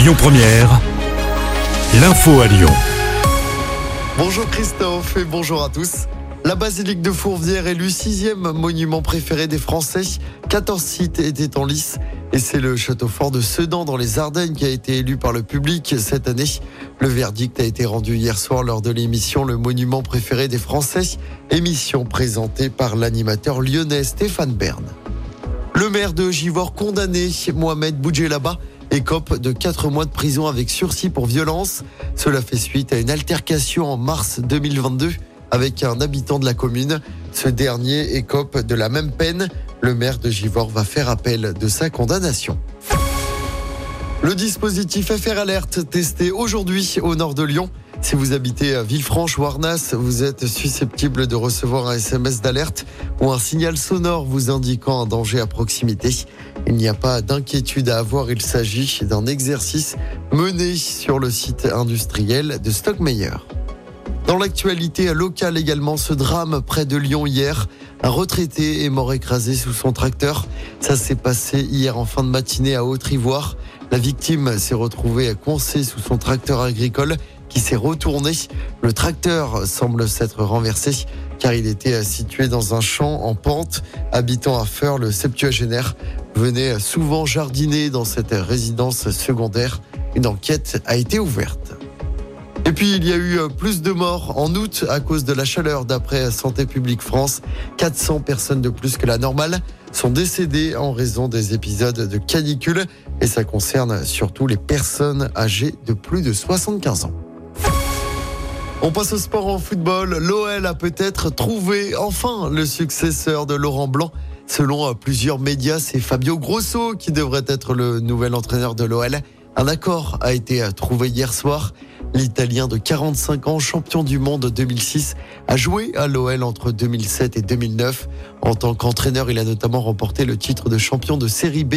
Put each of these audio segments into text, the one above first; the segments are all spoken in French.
Lyon Première, l'info à Lyon. Bonjour Christophe et bonjour à tous. La basilique de Fourvière est le sixième monument préféré des Français. 14 sites étaient en lice et c'est le château fort de Sedan dans les Ardennes qui a été élu par le public cette année. Le verdict a été rendu hier soir lors de l'émission Le monument préféré des Français, émission présentée par l'animateur lyonnais Stéphane Bern. Le maire de Givor condamné, Mohamed Boudjelaba, écope de 4 mois de prison avec sursis pour violence. Cela fait suite à une altercation en mars 2022 avec un habitant de la commune. Ce dernier écope de la même peine. Le maire de Givor va faire appel de sa condamnation. Le dispositif FR Alert testé aujourd'hui au nord de Lyon. Si vous habitez à Villefranche ou Arnas, vous êtes susceptible de recevoir un SMS d'alerte ou un signal sonore vous indiquant un danger à proximité. Il n'y a pas d'inquiétude à avoir, il s'agit d'un exercice mené sur le site industriel de Stockmeyer. Dans l'actualité locale également, ce drame près de Lyon hier. Un retraité est mort écrasé sous son tracteur. Ça s'est passé hier en fin de matinée à Haute-Ivoire. La victime s'est retrouvée coincée sous son tracteur agricole qui s'est retourné. Le tracteur semble s'être renversé car il était situé dans un champ en pente. Habitant à Feur, le septuagénaire venait souvent jardiner dans cette résidence secondaire. Une enquête a été ouverte. Et puis, il y a eu plus de morts en août à cause de la chaleur d'après Santé publique France. 400 personnes de plus que la normale sont décédées en raison des épisodes de canicule et ça concerne surtout les personnes âgées de plus de 75 ans. On passe au sport en football. L'OL a peut-être trouvé enfin le successeur de Laurent Blanc. Selon plusieurs médias, c'est Fabio Grosso qui devrait être le nouvel entraîneur de l'OL. Un accord a été trouvé hier soir. L'Italien de 45 ans, champion du monde 2006, a joué à l'OL entre 2007 et 2009. En tant qu'entraîneur, il a notamment remporté le titre de champion de Série B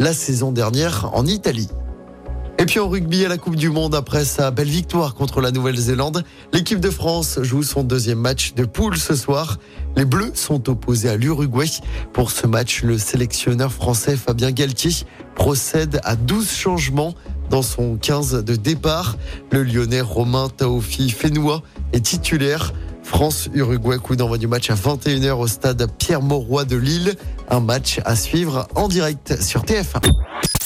la saison dernière en Italie. Et puis en rugby à la Coupe du Monde, après sa belle victoire contre la Nouvelle-Zélande, l'équipe de France joue son deuxième match de poule ce soir. Les Bleus sont opposés à l'Uruguay. Pour ce match, le sélectionneur français Fabien Galtier procède à 12 changements dans son 15 de départ. Le Lyonnais Romain Taofi Fenoua est titulaire. France-Uruguay, coup d'envoi du match à 21h au stade Pierre-Mauroy de Lille. Un match à suivre en direct sur TF1.